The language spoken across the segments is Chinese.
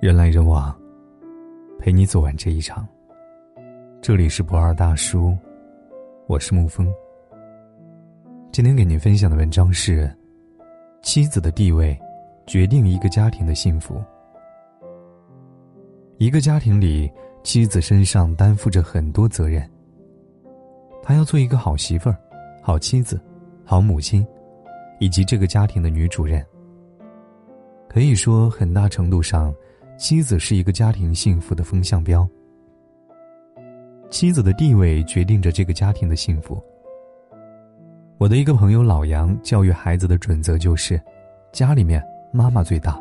人来人往，陪你走完这一场。这里是不二大叔，我是沐风。今天给您分享的文章是：妻子的地位决定一个家庭的幸福。一个家庭里，妻子身上担负着很多责任。她要做一个好媳妇儿、好妻子、好母亲，以及这个家庭的女主人。可以说，很大程度上，妻子是一个家庭幸福的风向标。妻子的地位决定着这个家庭的幸福。我的一个朋友老杨教育孩子的准则就是：家里面妈妈最大，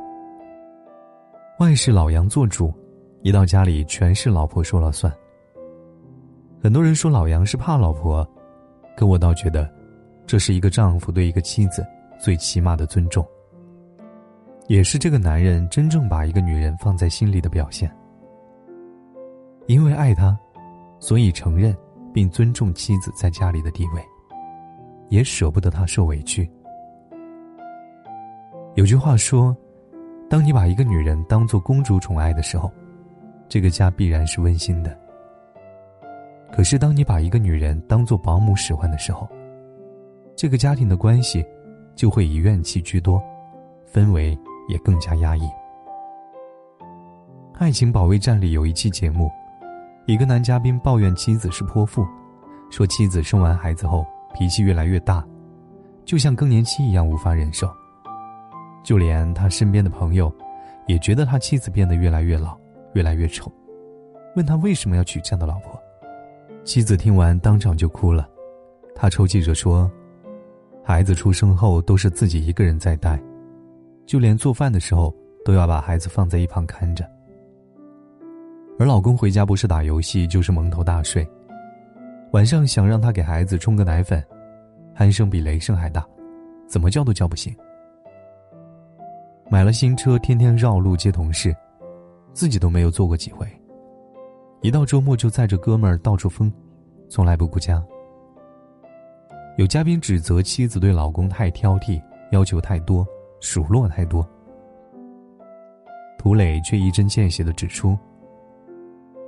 万事老杨做主，一到家里全是老婆说了算。很多人说老杨是怕老婆，可我倒觉得，这是一个丈夫对一个妻子最起码的尊重。也是这个男人真正把一个女人放在心里的表现。因为爱她，所以承认并尊重妻子在家里的地位，也舍不得她受委屈。有句话说：“当你把一个女人当做公主宠爱的时候，这个家必然是温馨的。可是当你把一个女人当做保姆使唤的时候，这个家庭的关系就会以怨气居多，氛围。”也更加压抑。《爱情保卫战》里有一期节目，一个男嘉宾抱怨妻子是泼妇，说妻子生完孩子后脾气越来越大，就像更年期一样无法忍受。就连他身边的朋友，也觉得他妻子变得越来越老，越来越丑，问他为什么要娶这样的老婆。妻子听完当场就哭了，他抽泣着说：“孩子出生后都是自己一个人在带。”就连做饭的时候都要把孩子放在一旁看着，而老公回家不是打游戏就是蒙头大睡，晚上想让他给孩子冲个奶粉，鼾声比雷声还大，怎么叫都叫不醒。买了新车，天天绕路接同事，自己都没有坐过几回。一到周末就载着哥们儿到处疯，从来不顾家。有嘉宾指责妻子对老公太挑剔，要求太多。数落太多，涂磊却一针见血的指出：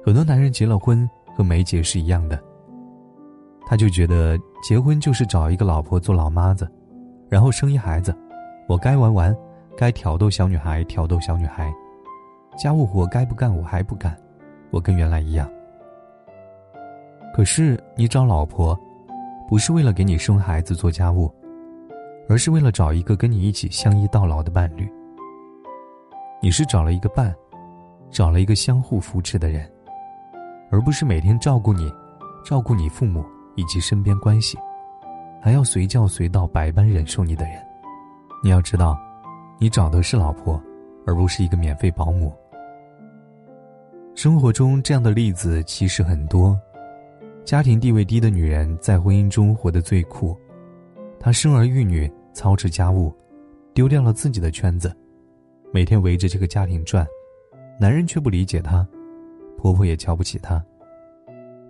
很多男人结了婚和没结是一样的。他就觉得结婚就是找一个老婆做老妈子，然后生一孩子，我该玩玩，该挑逗小女孩挑逗小女孩，家务活该不干我还不干，我跟原来一样。可是你找老婆，不是为了给你生孩子做家务。而是为了找一个跟你一起相依到老的伴侣。你是找了一个伴，找了一个相互扶持的人，而不是每天照顾你、照顾你父母以及身边关系，还要随叫随到、百般忍受你的人。你要知道，你找的是老婆，而不是一个免费保姆。生活中这样的例子其实很多，家庭地位低的女人在婚姻中活得最苦，她生儿育女。操持家务，丢掉了自己的圈子，每天围着这个家庭转，男人却不理解她，婆婆也瞧不起她。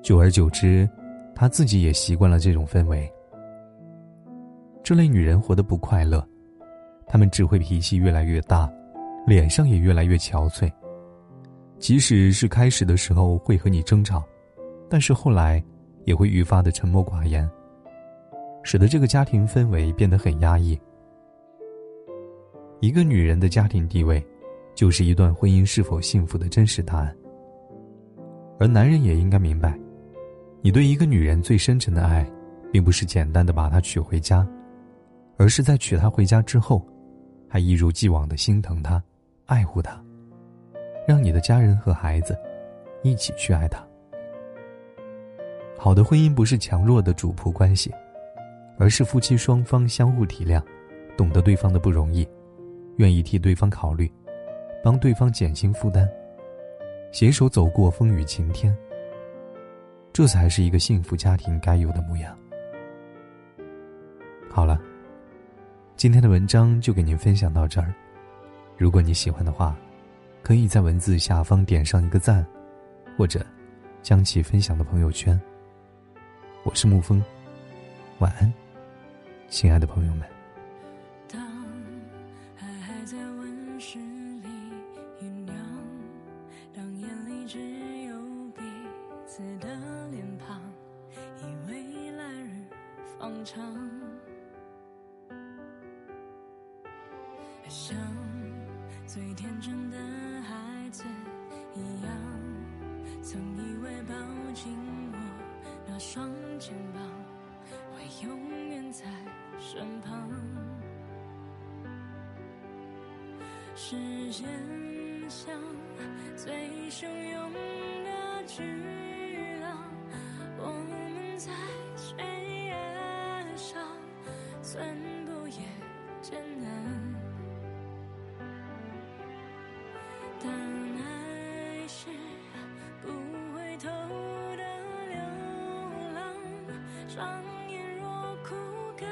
久而久之，她自己也习惯了这种氛围。这类女人活得不快乐，她们只会脾气越来越大，脸上也越来越憔悴。即使是开始的时候会和你争吵，但是后来也会愈发的沉默寡言。使得这个家庭氛围变得很压抑。一个女人的家庭地位，就是一段婚姻是否幸福的真实答案。而男人也应该明白，你对一个女人最深沉的爱，并不是简单的把她娶回家，而是在娶她回家之后，还一如既往的心疼她，爱护她，让你的家人和孩子，一起去爱她。好的婚姻不是强弱的主仆关系。而是夫妻双方相互体谅，懂得对方的不容易，愿意替对方考虑，帮对方减轻负担，携手走过风雨晴天。这才是一个幸福家庭该有的模样。好了，今天的文章就给您分享到这儿。如果你喜欢的话，可以在文字下方点上一个赞，或者将其分享到朋友圈。我是沐风，晚安。亲爱的朋友们。当爱还在温室里酝酿当眼里只有彼此的脸庞以为来日方长。像最天真的孩子一样曾以为抱紧我那双肩膀。时间像最汹涌的巨浪，我们在悬崖上，寸步也艰难。当爱是不回头的流浪，双眼若枯干，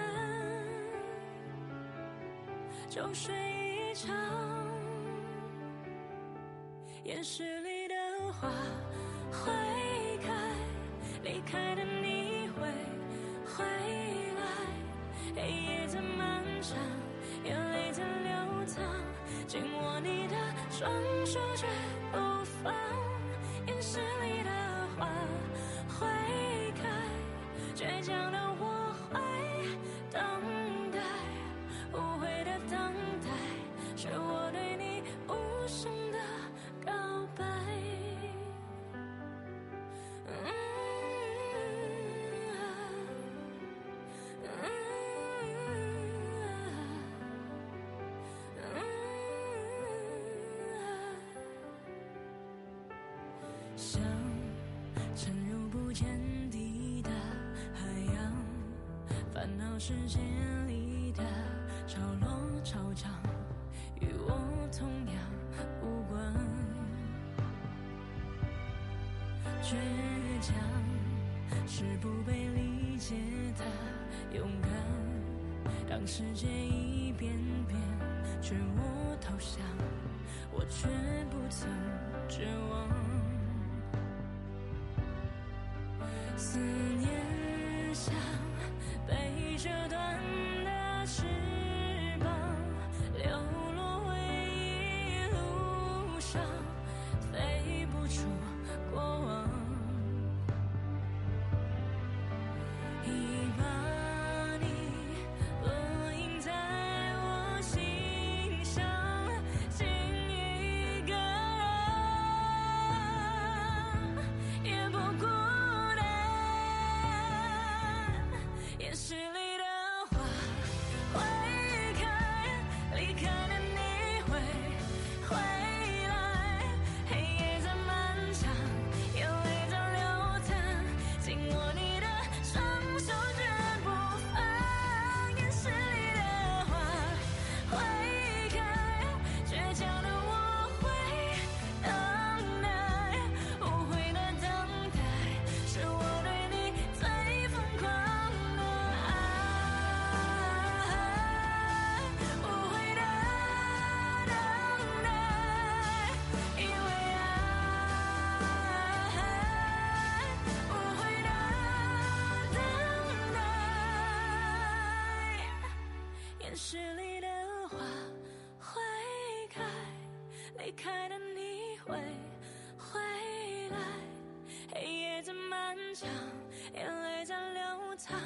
就睡一场。岩石里的花会开，离开的你会回来。黑夜再漫长，眼泪在流淌，紧握你的双手绝不放。电视里恼世界里的潮落潮涨，与我同样无关。倔强是不被理解的勇敢，当世界一遍遍劝我投降，我却不曾绝望。思念像被折断的翅膀，流落回忆路上，飞不出过往。岩石里的花会开，离开的你会回来。黑夜在漫长，眼泪在流淌，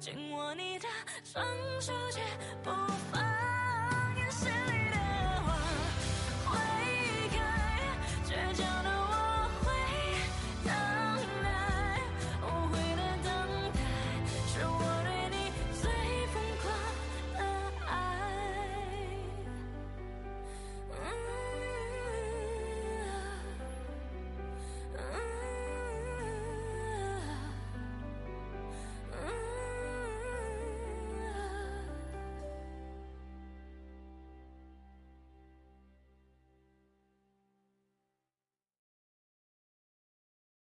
紧握你的双手，绝不放